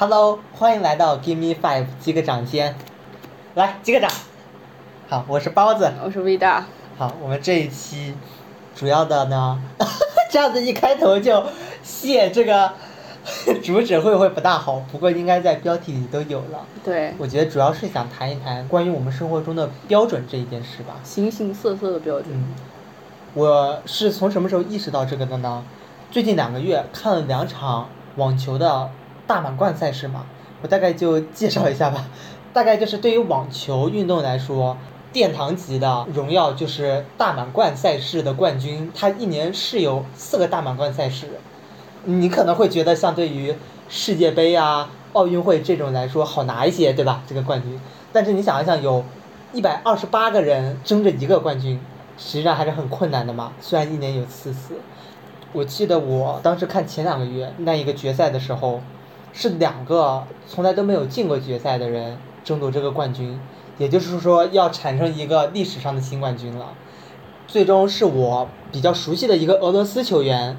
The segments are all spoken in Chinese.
Hello，欢迎来到 Give Me Five，击个掌先，来击个掌。好，我是包子。我是 V 大。好，我们这一期主要的呢，这样子一开头就谢这个 主旨会不会不大好？不过应该在标题里都有了。对。我觉得主要是想谈一谈关于我们生活中的标准这一件事吧。形形色色的标准。嗯。我是从什么时候意识到这个的呢？最近两个月看了两场网球的大满贯赛事嘛，我大概就介绍一下吧。大概就是对于网球运动来说。殿堂级的荣耀就是大满贯赛事的冠军，他一年是有四个大满贯赛事。你可能会觉得相对于世界杯啊、奥运会这种来说好拿一些，对吧？这个冠军，但是你想一想，有一百二十八个人争着一个冠军，实际上还是很困难的嘛。虽然一年有四次，我记得我当时看前两个月那一个决赛的时候，是两个从来都没有进过决赛的人争夺这个冠军。也就是说，要产生一个历史上的新冠军了。最终是我比较熟悉的一个俄罗斯球员，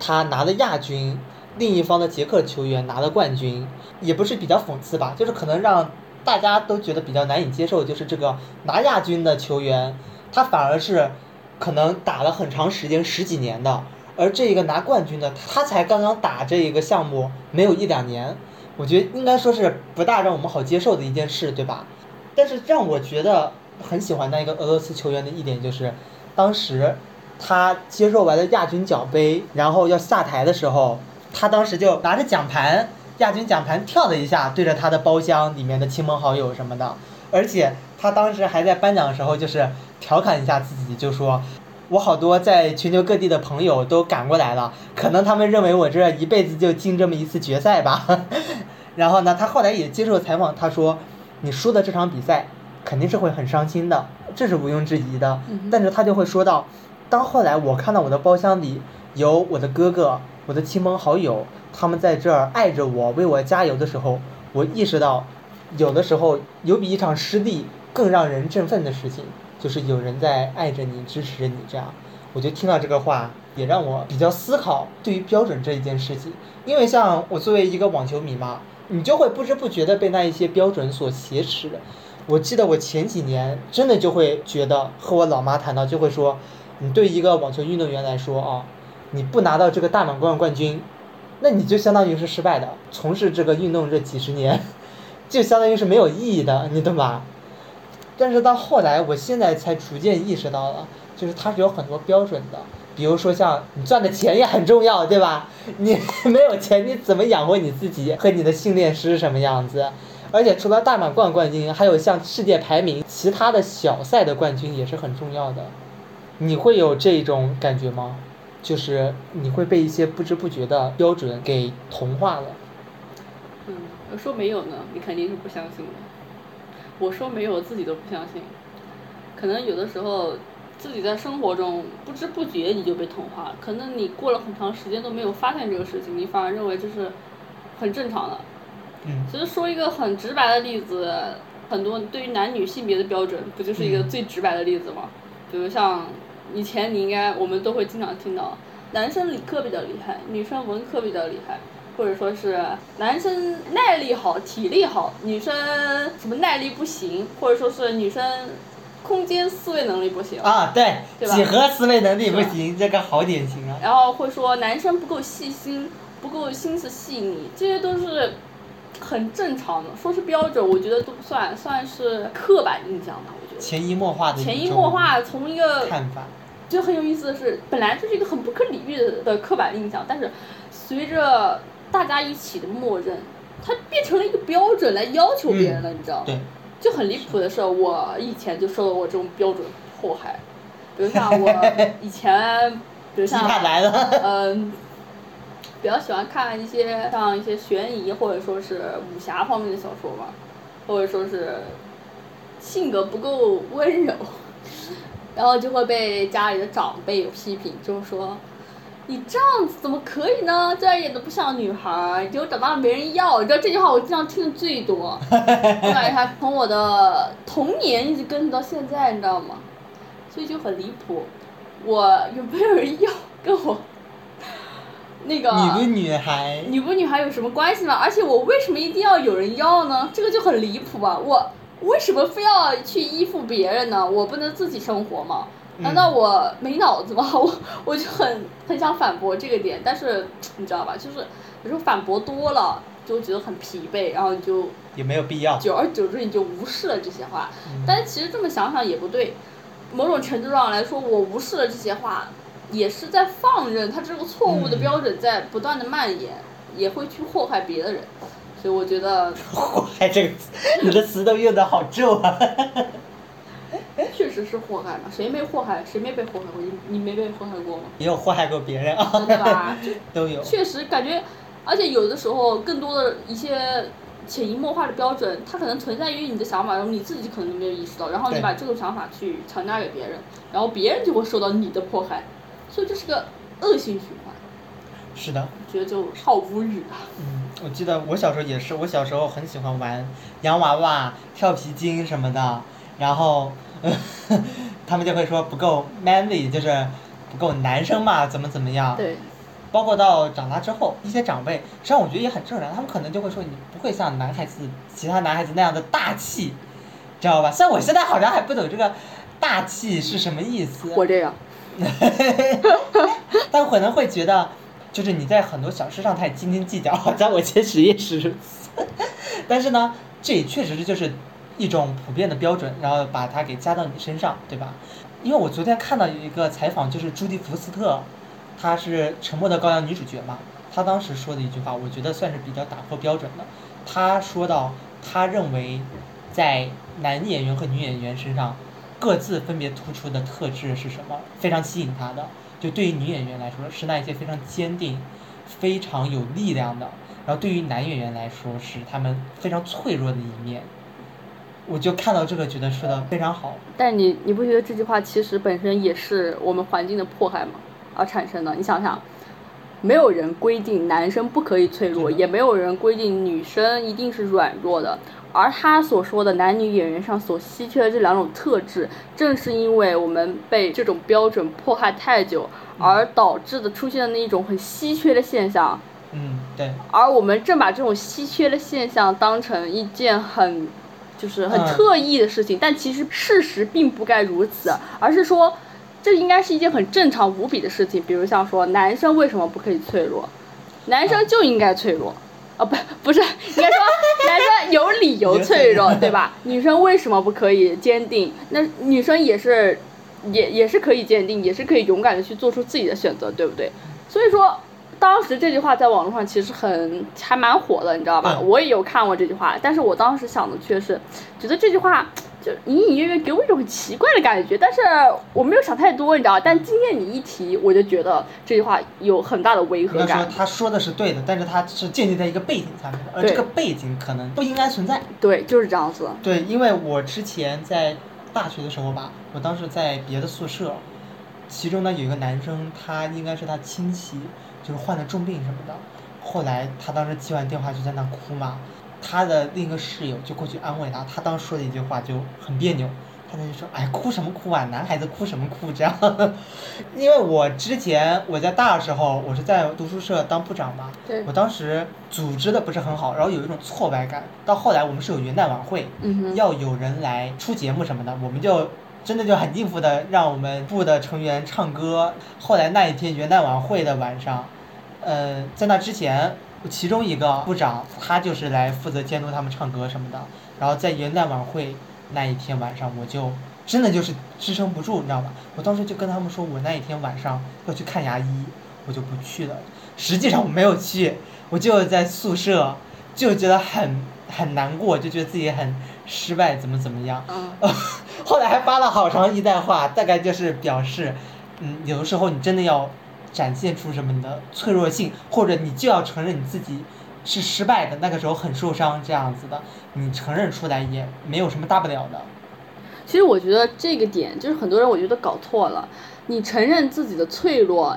他拿了亚军；另一方的捷克球员拿了冠军。也不是比较讽刺吧，就是可能让大家都觉得比较难以接受，就是这个拿亚军的球员，他反而是可能打了很长时间十几年的，而这一个拿冠军的，他才刚刚打这一个项目没有一两年。我觉得应该说是不大让我们好接受的一件事，对吧？但是让我觉得很喜欢那一个俄罗斯球员的一点就是，当时他接受完了亚军奖杯，然后要下台的时候，他当时就拿着奖盘，亚军奖盘跳了一下，对着他的包厢里面的亲朋好友什么的，而且他当时还在颁奖的时候就是调侃一下自己，就说，我好多在全球各地的朋友都赶过来了，可能他们认为我这一辈子就进这么一次决赛吧，然后呢，他后来也接受采访，他说。你输的这场比赛肯定是会很伤心的，这是毋庸置疑的。但是他就会说到，当后来我看到我的包厢里有我的哥哥、我的亲朋好友，他们在这儿爱着我、为我加油的时候，我意识到，有的时候有比一场失利更让人振奋的事情，就是有人在爱着你、支持着你。这样，我就听到这个话，也让我比较思考对于标准这一件事情。因为像我作为一个网球迷嘛。你就会不知不觉的被那一些标准所挟持。我记得我前几年真的就会觉得和我老妈谈到就会说，你对一个网球运动员来说啊，你不拿到这个大满贯冠军，那你就相当于是失败的。从事这个运动这几十年，就相当于是没有意义的，你懂吧？但是到后来，我现在才逐渐意识到了，就是它是有很多标准的。比如说像你赚的钱也很重要，对吧？你没有钱，你怎么养活你自己和你的训练师什么样子？而且除了大满贯冠军，还有像世界排名、其他的小赛的冠军也是很重要的。你会有这种感觉吗？就是你会被一些不知不觉的标准给同化了。嗯，我说没有呢，你肯定是不相信的。我说没有，我自己都不相信。可能有的时候。自己在生活中不知不觉你就被同化了，可能你过了很长时间都没有发现这个事情，你反而认为这是很正常的。嗯。其实说一个很直白的例子，很多对于男女性别的标准，不就是一个最直白的例子吗？比如像以前你应该我们都会经常听到，男生理科比较厉害，女生文科比较厉害，或者说是男生耐力好、体力好，女生什么耐力不行，或者说是女生。空间思维能力不行啊，对，几何思维能力不行，这个好典型啊。然后会说男生不够细心，不够心思细腻，这些都是很正常的。说是标准，我觉得都不算，算是刻板印象吧。我觉得潜移默化的潜移默化从一个看法，就很有意思的是，本来就是一个很不可理喻的刻板印象，但是随着大家一起的默认，它变成了一个标准来要求别人了，你知道吗？对。就很离谱的是，我以前就受到过这种标准迫害，比如像我以前，比如像 嗯，比较喜欢看一些像一些悬疑或者说是武侠方面的小说吧，或者说是性格不够温柔，然后就会被家里的长辈批评，就是说。你这样子怎么可以呢？这样演的不像女孩儿，结果长大了没人要。你知道这句话我经常听的最多，我感觉他从我的童年一直跟到现在，你知道吗？所以就很离谱。我有没有人要跟我？那个女不女孩，女不女孩有什么关系吗？而且我为什么一定要有人要呢？这个就很离谱吧？我为什么非要去依附别人呢？我不能自己生活吗？难道我没脑子吗？我 我就很很想反驳这个点，但是你知道吧？就是有时候反驳多了，就觉得很疲惫，然后你就也没有必要，久而久之你就无视了这些话。但是其实这么想想也不对，某种程度上来说，我无视了这些话。也是在放任他这个错误的标准在不断的蔓延，也会去祸害别的人，所以我觉得。祸害这个词，你的词都用的好重啊！确实是祸害嘛，谁没祸害？谁没被祸害过？你你没被祸害过吗？也有祸害过别人啊。对吧？都有。确实感觉，而且有的时候更多的一些潜移默化的标准，它可能存在于你的想法中，你自己可能都没有意识到，然后你把这种想法去强加给别人，然后别人就会受到你的迫害。所以这是个恶性循环。是的。觉得就好无语啊。嗯，我记得我小时候也是，我小时候很喜欢玩洋娃娃、跳皮筋什么的，然后 他们就会说不够 manly，就是不够男生嘛，怎么怎么样。对。包括到长大之后，一些长辈，实际上我觉得也很正常，他们可能就会说你不会像男孩子、其他男孩子那样的大气，知道吧？虽然我现在好像还不懂这个大气是什么意思。我这样。但可能会觉得，就是你在很多小事上太斤斤计较，在我确实也是如此。但是呢，这也确实是就是一种普遍的标准，然后把它给加到你身上，对吧？因为我昨天看到有一个采访，就是朱迪福斯特，她是《沉默的羔羊》女主角嘛，她当时说的一句话，我觉得算是比较打破标准的。她说到，她认为在男演员和女演员身上。各自分别突出的特质是什么？非常吸引她的，就对于女演员来说是那一些非常坚定、非常有力量的；然后对于男演员来说是他们非常脆弱的一面。我就看到这个，觉得说的非常好。但你你不觉得这句话其实本身也是我们环境的迫害吗？而产生的？你想想，没有人规定男生不可以脆弱，也没有人规定女生一定是软弱的。而他所说的男女演员上所稀缺的这两种特质，正是因为我们被这种标准迫害太久，而导致的出现的那一种很稀缺的现象。嗯，对。而我们正把这种稀缺的现象当成一件很，就是很特意的事情，但其实事实并不该如此，而是说，这应该是一件很正常无比的事情。比如像说，男生为什么不可以脆弱？男生就应该脆弱。哦不不是，应该说 男生有理由脆弱，对吧？女生为什么不可以坚定？那女生也是，也也是可以坚定，也是可以勇敢的去做出自己的选择，对不对？所以说，当时这句话在网络上其实很还蛮火的，你知道吧？我也有看过这句话，但是我当时想的却是，觉得这句话。就隐隐约约给我一种很奇怪的感觉，但是我没有想太多，你知道但今天你一提，我就觉得这句话有很大的违和感。说他说的是对的，但是他是建立在一个背景下面的，而这个背景可能不应该存在。对，就是这样子。对，因为我之前在大学的时候吧，我当时在别的宿舍，其中呢有一个男生，他应该是他亲戚，就是患了重病什么的，后来他当时接完电话就在那哭嘛。他的另一个室友就过去安慰他，他当时说的一句话就很别扭，他就说：“哎，哭什么哭啊，男孩子哭什么哭？”这样，因为我之前我在大的时候，我是在读书社当部长嘛，我当时组织的不是很好，然后有一种挫败感。到后来我们是有元旦晚会，要有人来出节目什么的，我们就真的就很应付的让我们部的成员唱歌。后来那一天元旦晚会的晚上，呃，在那之前。其中一个部长，他就是来负责监督他们唱歌什么的。然后在元旦晚会那一天晚上，我就真的就是支撑不住，你知道吧？我当时就跟他们说，我那一天晚上要去看牙医，我就不去了。实际上我没有去，我就在宿舍，就觉得很很难过，就觉得自己很失败，怎么怎么样。后来还发了好长一段话，大概就是表示，嗯，有的时候你真的要。展现出什么你的脆弱性，或者你就要承认你自己是失败的，那个时候很受伤这样子的，你承认出来也没有什么大不了的。其实我觉得这个点就是很多人我觉得搞错了，你承认自己的脆弱，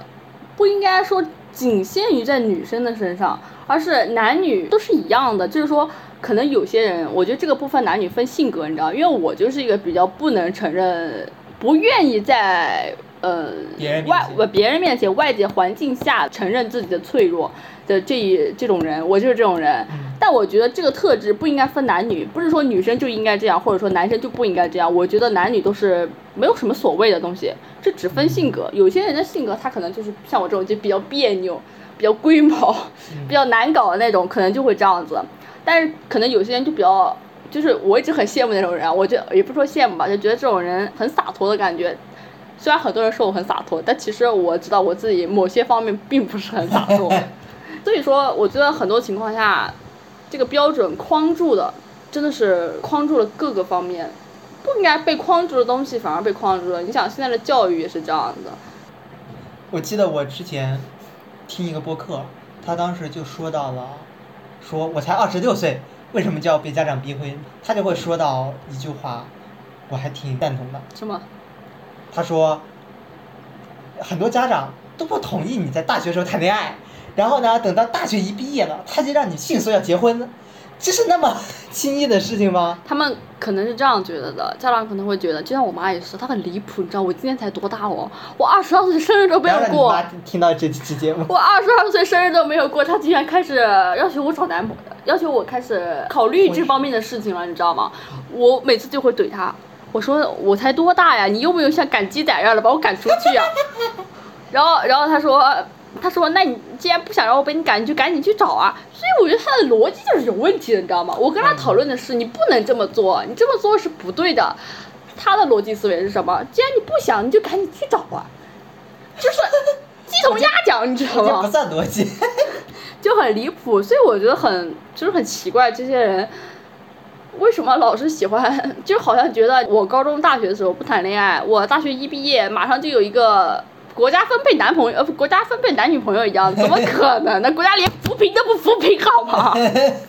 不应该说仅限于在女生的身上，而是男女都是一样的。就是说，可能有些人，我觉得这个部分男女分性格，你知道，因为我就是一个比较不能承认。不愿意在呃外呃别人面前外界环境下承认自己的脆弱的这一这种人，我就是这种人。但我觉得这个特质不应该分男女，不是说女生就应该这样，或者说男生就不应该这样。我觉得男女都是没有什么所谓的东西，这只分性格。有些人的性格他可能就是像我这种就比较别扭、比较龟毛、比较难搞的那种，可能就会这样子。但是可能有些人就比较，就是我一直很羡慕那种人，我就也不说羡慕吧，就觉得这种人很洒脱的感觉。虽然很多人说我很洒脱，但其实我知道我自己某些方面并不是很洒脱。所以说，我觉得很多情况下，这个标准框住的，真的是框住了各个方面，不应该被框住的东西反而被框住了。你想现在的教育也是这样的。我记得我之前听一个播客，他当时就说到了，说我才二十六岁，为什么就要被家长逼婚？他就会说到一句话，我还挺赞同的。什么？他说，很多家长都不同意你在大学时候谈恋爱，然后呢，等到大学一毕业了，他就让你迅速要结婚，这是那么 轻易的事情吗？他们可能是这样觉得的，家长可能会觉得，就像我妈也是，她很离谱，你知道我今年才多大哦，我二十二岁生日都没有过。听到这期节目。我二十二岁生日都没有过，她竟然开始要求我找男朋友，要求我开始考虑这方面的事情了，你知道吗？我每次就会怼她。我说我才多大呀？你用不用像赶鸡仔样的把我赶出去啊？然后，然后他说，他说，那你既然不想让我被你赶，你就赶紧去找啊。所以我觉得他的逻辑就是有问题的，你知道吗？我跟他讨论的是，你不能这么做，你这么做是不对的。他的逻辑思维是什么？既然你不想，你就赶紧去找啊。就是鸡同鸭讲，你知道吗？不算逻辑，就很离谱。所以我觉得很就是很奇怪，这些人。为什么老是喜欢？就好像觉得我高中、大学的时候不谈恋爱，我大学一毕业马上就有一个国家分配男朋友，呃，国家分配男女朋友一样，怎么可能呢？国家连扶贫都不扶贫，好吗？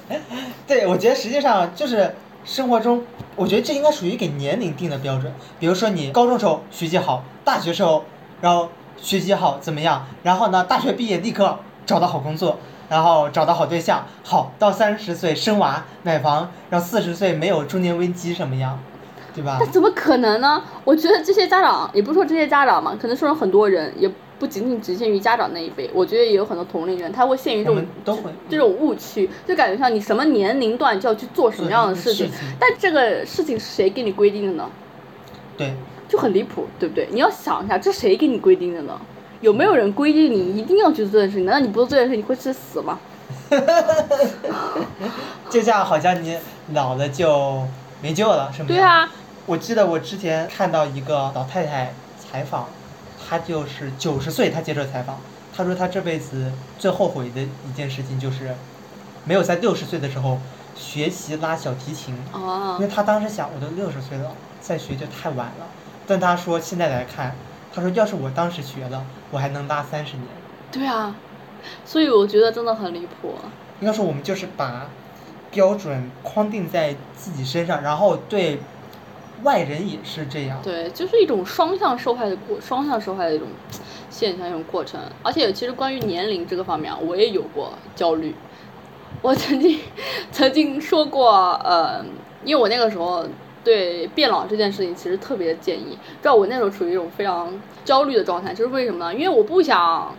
对，我觉得实际上就是生活中，我觉得这应该属于给年龄定的标准。比如说你高中时候学习好，大学时候然后学习好怎么样？然后呢，大学毕业立刻找到好工作。然后找到好对象，好到三十岁生娃买房，然后四十岁没有中年危机什么样，对吧？那怎么可能呢？我觉得这些家长，也不是说这些家长嘛，可能说很多人，也不仅仅局限于家长那一辈。我觉得也有很多同龄人，他会陷于这种这种误区，就感觉像你什么年龄段就要去做什么样的事情，但这个事情是谁给你规定的呢？对，就很离谱，对不对？你要想一下，这谁给你规定的呢？有没有人规定你一定要去做这件事情？难道你不做这件事，你会去死吗？就像好像你老了就没救了，是吗？对啊。我记得我之前看到一个老太太采访，她就是九十岁，她接受采访，她说她这辈子最后悔的一件事情就是，没有在六十岁的时候学习拉小提琴。哦。因为她当时想，我都六十岁了，再学就太晚了。但她说现在来看。他说：“要是我当时学了，我还能拉三十年。”对啊，所以我觉得真的很离谱。应该说，我们就是把标准框定在自己身上，然后对外人也是这样。对，就是一种双向受害的过，双向受害的一种 现象，一种过程。而且，其实关于年龄这个方面，我也有过焦虑。我曾经 曾经说过，呃，因为我那个时候。对变老这件事情，其实特别的建议。知道我那时候处于一种非常焦虑的状态，就是为什么呢？因为我不想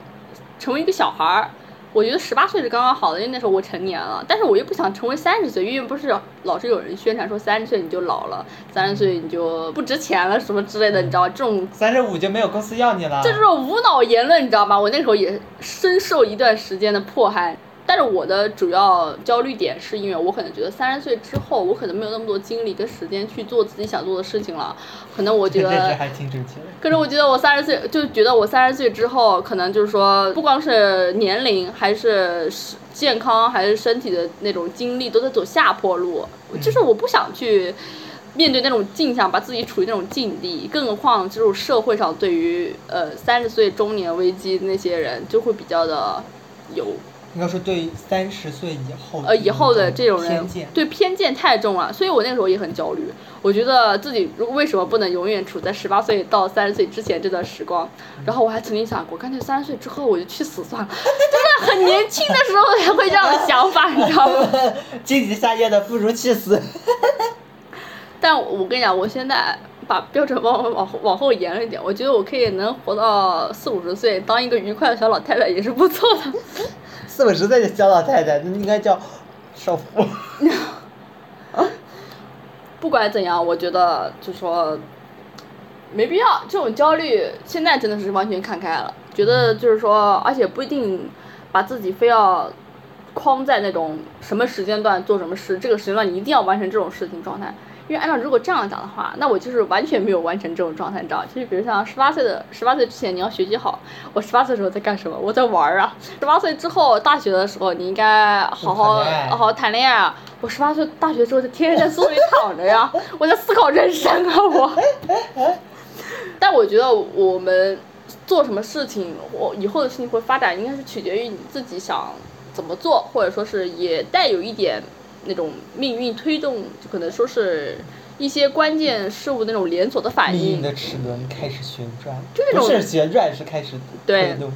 成为一个小孩儿。我觉得十八岁是刚刚好的，因为那时候我成年了。但是我又不想成为三十岁，因为不是老是有人宣传说三十岁你就老了，三十岁你就不值钱了什么之类的，你知道吗？这种三十五就没有公司要你了。这种无脑言论，你知道吗？我那时候也深受一段时间的迫害。但是我的主要焦虑点是因为我可能觉得三十岁之后，我可能没有那么多精力跟时间去做自己想做的事情了。可能我觉得，可是我觉得我三十岁就觉得我三十岁之后，可能就是说，不光是年龄，还是健康，还是身体的那种精力都在走下坡路。就是我不想去面对那种镜像，把自己处于那种境地。更何况，这种社会上对于呃三十岁中年危机那些人，就会比较的有。应该说，对三十岁以后呃以后的这种人，对偏见太重了，所以我那个时候也很焦虑。我觉得自己如果为什么不能永远处在十八岁到三十岁之前这段时光？然后我还曾经想过，干脆三十岁之后我就去死算了。真的很年轻的时候才会这样的想法，你知道吗？经济下跌的不如去死。但我跟你讲，我现在。把标准往往后往后延了一点，我觉得我可以能活到四五十岁，当一个愉快的小老太太也是不错的。四五十岁的小老太太，那应该叫少妇。不管怎样，我觉得就说没必要这种焦虑。现在真的是完全看开了，觉得就是说，而且不一定把自己非要框在那种什么时间段做什么事，这个时间段你一定要完成这种事情状态。因为按照如果这样讲的话，那我就是完全没有完成这种状态，你知道？就是比如像十八岁的十八岁之前你要学习好，我十八岁的时候在干什么？我在玩儿啊。十八岁之后大学的时候你应该好好好好谈恋爱啊。我十八岁大学之后就天天在宿舍里躺着呀，我在思考人生啊我。但我觉得我们做什么事情，我以后的事情会发展，应该是取决于你自己想怎么做，或者说是也带有一点。那种命运推动，就可能说是一些关键事物那种连锁的反应。命运的齿轮开始旋转，就那种不是旋转，是开始推动。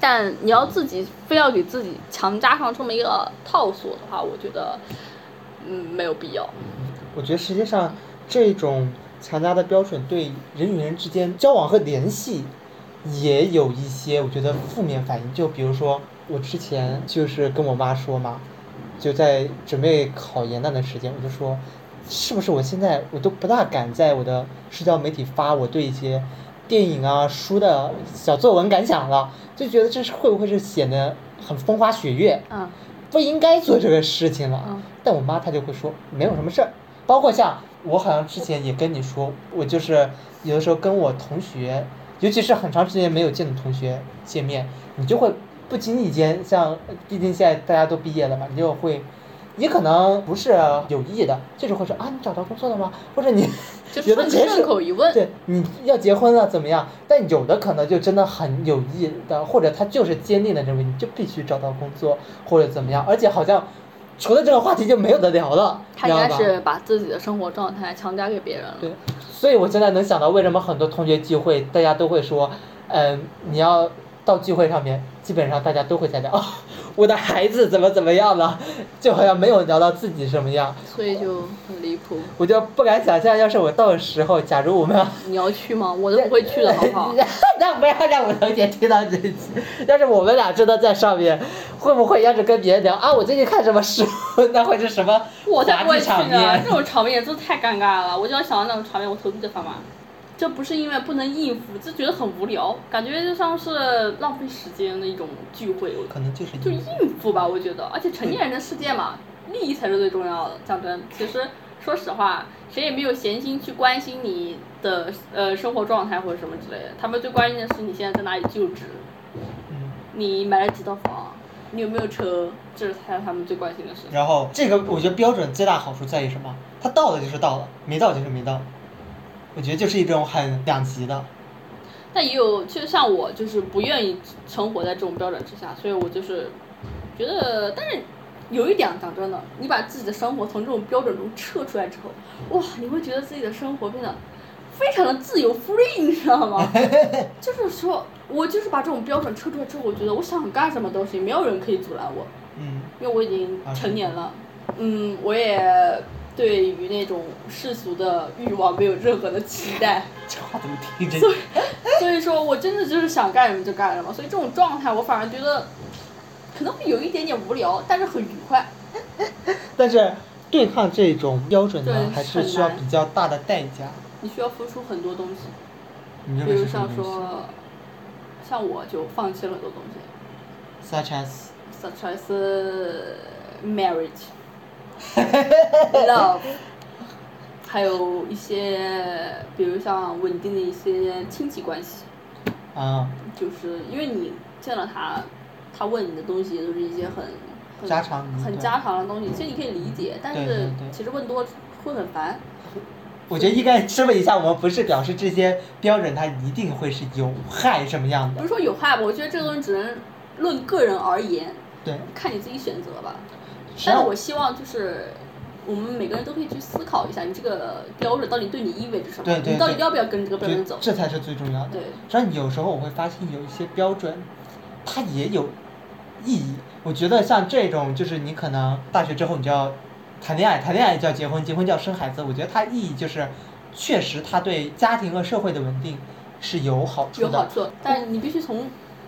但你要自己非要给自己强加上这么一个套索的话，我觉得，嗯，没有必要。我觉得实际上这种强加的标准对人与人之间交往和联系也有一些我觉得负面反应。就比如说我之前就是跟我妈说嘛。就在准备考研那段时间，我就说，是不是我现在我都不大敢在我的社交媒体发我对一些电影啊书的小作文感想了，就觉得这是会不会是显得很风花雪月？嗯。不应该做这个事情了。嗯。但我妈她就会说没有什么事儿，包括像我好像之前也跟你说，我就是有的时候跟我同学，尤其是很长时间没有见的同学见面，你就会。不经意间，像毕竟现在大家都毕业了嘛，你就会，你可能不是有意的，就是会说啊，你找到工作了吗？或者你有的结顺口一问，对，你要结婚了怎么样？但有的可能就真的很有意的，或者他就是坚定的认为你就必须找到工作或者怎么样，而且好像除了这个话题就没有得聊了，他应该是把自己的生活状态强加给别人了。对，所以我现在能想到为什么很多同学聚会，大家都会说，嗯，你要。到聚会上面，基本上大家都会在聊，我的孩子怎么怎么样了，就好像没有聊到自己什么样。所以就很离谱。我就不敢想象，要是我到时候，假如我们。你要去吗？我都不会去的，好不好？那不要让我同学听到这期。要是我们俩真的在上面，会不会要是跟别人聊啊？我最近看什么书？那会是什么？我才不会去呢！这种场面真的太尴尬了。我就要想到那种场面，我头皮就发麻。这不是因为不能应付，就觉得很无聊，感觉就像是浪费时间的一种聚会。可能就是就应付吧，我觉得。而且成年人的世界嘛，利益才是最重要的。讲真，其实说实话，谁也没有闲心去关心你的呃生活状态或者什么之类的。他们最关心的是你现在在哪里就职，你买了几套房，你有没有车，这是才他们最关心的事。然后这个我觉得标准最大好处在于什么？他到了就是到了，没到就是没到。我觉得就是一种很两极的，但也有，其实像我就是不愿意生活在这种标准之下，所以我就是觉得，但是有一点讲真的，你把自己的生活从这种标准中撤出来之后，哇，你会觉得自己的生活变得非常的自由 free，你知道吗？就是说，我就是把这种标准撤出来之后，我觉得我想干什么都行，没有人可以阻拦我，嗯，因为我已经成年了，嗯，我也。对于那种世俗的欲望没有任何的期待，这话怎么听着？所以，所以说我真的就是想干什么就干什么，所以这种状态我反而觉得可能会有一点点无聊，但是很愉快。但是对抗这种标准呢，还是需要比较大的代价。你需要付出很多东西，比如像说，像我就放弃了很多东西。Such as. Such as marriage. love，还有一些，比如像稳定的一些亲戚关系，啊，就是因为你见了他，他问你的东西都是一些很家常、很家常的东西，其实你可以理解，但是其实问多会很烦。我觉得应该质问一下，我们不是表示这些标准它一定会是有害什么样的？不是说有害吧，我觉得这个东西只能论个人而言，对，看你自己选择吧。但是我希望就是，我们每个人都可以去思考一下，你这个标准到底对你意味着什么？你到底要不要跟这个标准走？这才是最重要的。对。实际，有时候我会发现有一些标准，它也有意义。我觉得像这种，就是你可能大学之后你就要谈恋爱，谈恋爱就要结婚，结婚就要生孩子。我觉得它意义就是确实它对家庭和社会的稳定是有好处的。有好处，但你必须从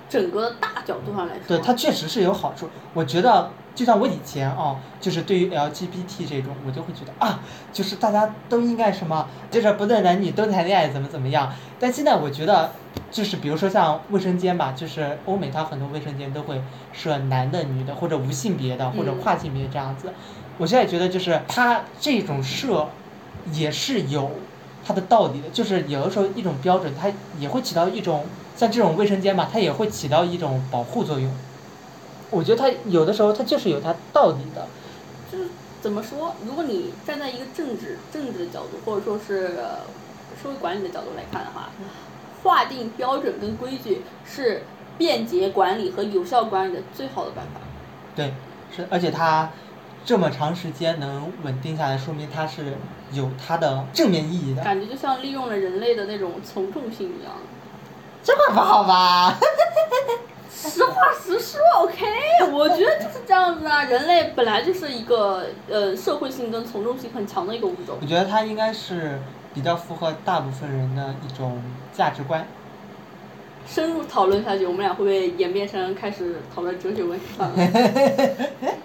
整个大角度上来说。对，它确实是有好处。我觉得，就像我以前哦，就是对于 LGBT 这种，我就会觉得啊，就是大家都应该什么，就是不论男女都谈恋爱，怎么怎么样。但现在我觉得，就是比如说像卫生间吧，就是欧美它很多卫生间都会设男的、女的，或者无性别的，或者跨性别这样子。我现在觉得，就是它这种设也是有它的道理的，就是有的时候一种标准，它也会起到一种。像这种卫生间吧，它也会起到一种保护作用。我觉得它有的时候它就是有它道理的。就是怎么说？如果你站在一个政治政治的角度，或者说是社会管理的角度来看的话，划定标准跟规矩是便捷管理和有效管理的最好的办法。对，是，而且它这么长时间能稳定下来，说明它是有它的正面意义的。感觉就像利用了人类的那种从众性一样。这么不好吧？实话实说，OK，我觉得就是这样子啊。人类本来就是一个呃社会性跟从众性很强的一个物种。我觉得它应该是比较符合大部分人的一种价值观。深入讨论下去，我们俩会不会演变成开始讨论哲学问题了？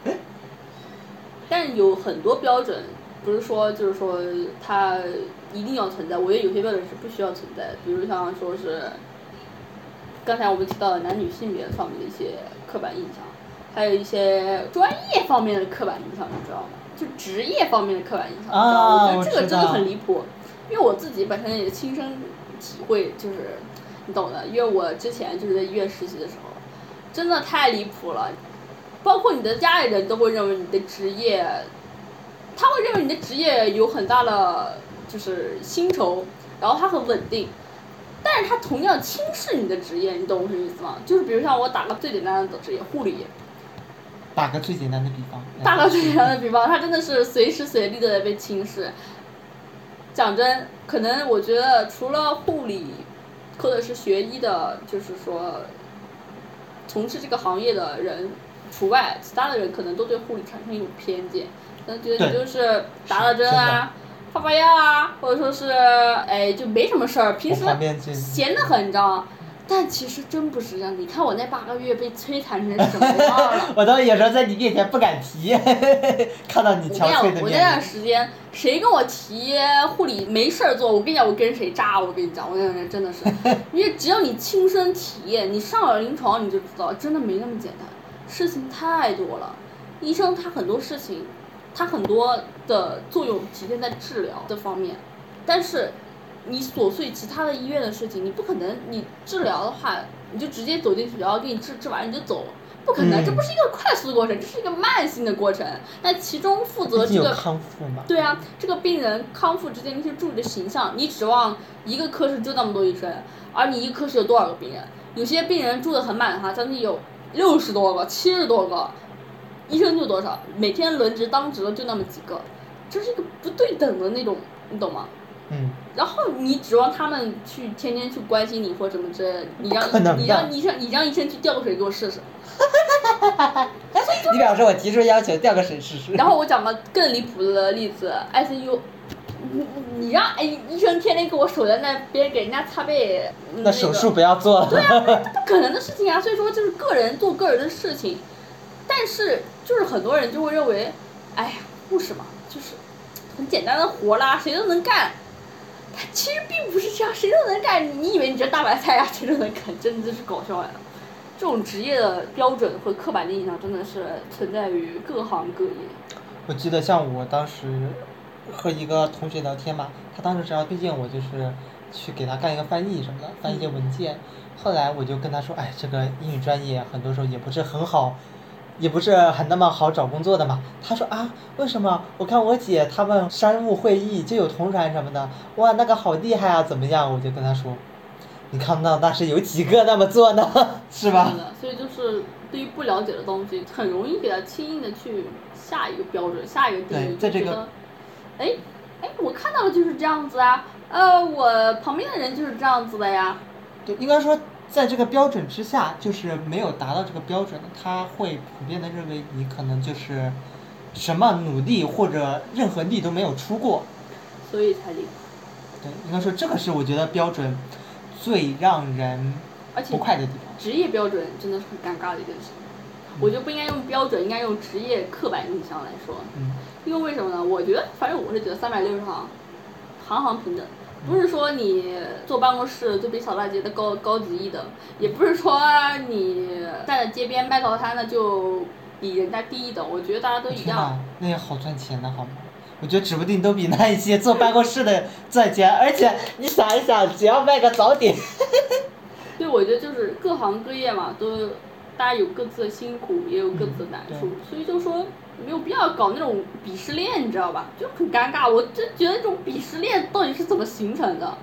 但是有很多标准，不是说就是说它一定要存在。我觉得有些标准是不需要存在的，比如像说是。刚才我们提到的男女性别方面的一些刻板印象，还有一些专业方面的刻板印象，你知道吗？就职业方面的刻板印象，你知道吗？我觉得这个真的很离谱，因为我自己本身也亲身体会，就是你懂的。因为我之前就是在医院实习的时候，真的太离谱了，包括你的家里人都会认为你的职业，他会认为你的职业有很大的就是薪酬，然后它很稳定。但是他同样轻视你的职业，你懂我什么意思吗？就是比如像我打个最简单的职业，护理。打个最简单的比方。打个最简单的比方，他真的是随时随地都在被轻视。讲真，可能我觉得除了护理，或者是学医的，就是说，从事这个行业的人除外，其他的人可能都对护理产生一种偏见，可能觉得你就是打打针啊。发发药啊，或者说是，哎，就没什么事儿，平时闲得很，你知道吗？但其实真不是这样，你看我那八个月被摧残成什么样了？我都有时候在你面前不敢提，看到你憔悴的面。我那段时间，谁跟我提护理没事儿做，我跟你讲，我跟谁扎，我跟你讲，我那段时间真的是，因为只要你亲身体验，你上了临床你就知道，真的没那么简单，事情太多了，医生他很多事情。它很多的作用体现在治疗这方面，但是你琐碎其他的医院的事情，你不可能你治疗的话，你就直接走进去，然后给你治治完你就走，不可能，这不是一个快速的过程，这是一个慢性的过程。但其中负责这个康复嘛？对啊，这个病人康复之间那些助理的形象，你指望一个科室就那么多医生，而你一个科室有多少个病人？有些病人住的很满哈，将近有六十多个、七十多个。医生就多少，每天轮值当值的就那么几个，这是一个不对等的那种，你懂吗？嗯。然后你指望他们去天天去关心你或什么之类的，你让你让医生你让医生去吊个水给我试试。哈哈哈你表示我提出要求吊个水试试。然后我讲个更离谱的例子，ICU，你你让哎医生天天给我守在那边给人家擦背，那手术不要做了。对啊，这不可能的事情啊！所以说就是个人做个人的事情。但是，就是很多人就会认为，哎呀，护士嘛，就是很简单的活啦，谁都能干。他其实并不是这样，谁都能干。你以为你这大白菜呀，谁都能干？真的是搞笑呀！这种职业的标准和刻板的印象真的是存在于各行各业。我记得像我当时和一个同学聊天嘛，他当时只要推荐我就是去给他干一个翻译什么的，翻译一些文件。后来我就跟他说，哎，这个英语专业很多时候也不是很好。也不是很那么好找工作的嘛。他说啊，为什么？我看我姐他们商务会议就有同传什么的，哇，那个好厉害啊，怎么样？我就跟他说，你看不到那是有几个那么做呢，是吧？所以就是对于不了解的东西，很容易给他轻易的去下一个标准，下一个定义，在这个，哎，哎，我看到的就是这样子啊，呃，我旁边的人就是这样子的呀。对，应该说。在这个标准之下，就是没有达到这个标准的，他会普遍的认为你可能就是什么努力或者任何力都没有出过，所以才离谱。对，应该说这个是我觉得标准最让人不快的地方。职业标准真的是很尴尬的一件事，我觉得不应该用标准，应该用职业刻板印象来说。嗯。因为为什么呢？我觉得，反正我是觉得三百六十行，行行平等。不是说你坐办公室就比扫大街的高高级一等，也不是说你站在街边卖早餐的就比人家低一等。我觉得大家都一样。那也好赚钱的好吗？我觉得指不定都比那一些坐办公室的赚钱。而且你想一想，只要卖个早点。对，我觉得就是各行各业嘛，都大家有各自的辛苦，也有各自的难处，所以就说。没有必要搞那种鄙视链，你知道吧？就很尴尬。我真觉得这种鄙视链到底是怎么形成的？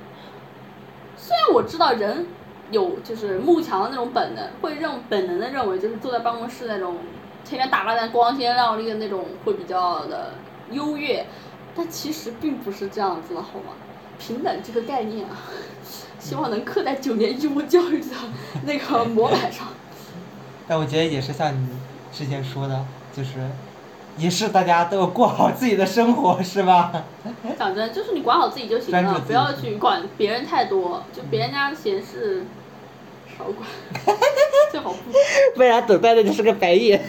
虽然我知道人有就是慕强的那种本能，会认本能的认为就是坐在办公室那种天天打扮的光鲜亮丽的那种会比较的优越，但其实并不是这样子的，好吗？平等这个概念啊，希望能刻在九年义务教育的那个模板上。但我觉得也是像你之前说的，就是。也是大家都过好自己的生活，是吧？讲真，就是你管好自己就行了，不要去管别人太多，就别人家闲事少管，最好不。不然等待的就是个白眼，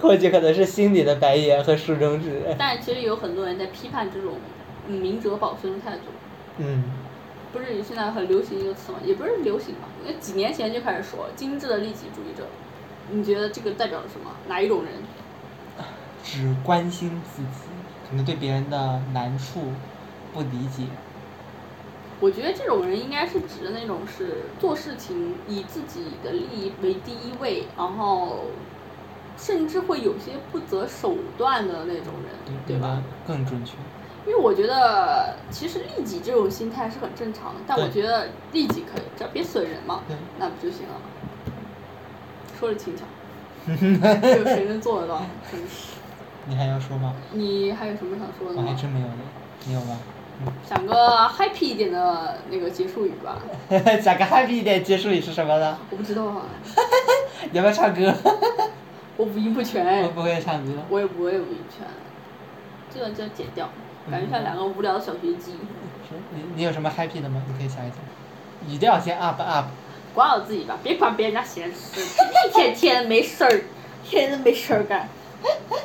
或许可能是心里的白眼和竖中指。但其实有很多人在批判这种明哲保身的态度。嗯。不是现在很流行一个词吗？也不是流行吧，因为几年前就开始说精致的利己主义者。你觉得这个代表了什么？哪一种人？只关心自己，可能对别人的难处不理解。我觉得这种人应该是指的那种是做事情以自己的利益为第一位，然后甚至会有些不择手段的那种人，对吧？更准确。因为我觉得其实利己这种心态是很正常的，但我觉得利己可以，只要别损人嘛，那不就行了？说的轻巧，有 谁能做得到？真是。你还要说吗？你还有什么想说的吗？我还真没有呢，你有吗？想个 happy 一点的那个结束语吧。讲个 happy 一点结束语是什么呢？我不知道啊。要不要唱歌？我五音不全。我不会唱歌。我也不会五音全，这个就要剪掉，感觉像两个无聊的小学鸡。你你有什么 happy 的吗？你可以想一想。语调先 up up。管好自己吧，别管别人家闲事，一天天没事儿，天天没事儿干。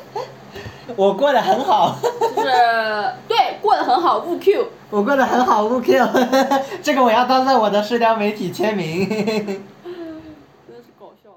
我过得很好，就是对过得很好，勿 Q。我过得很好，勿 Q。这个我要当做我的社交媒体签名。真是搞笑。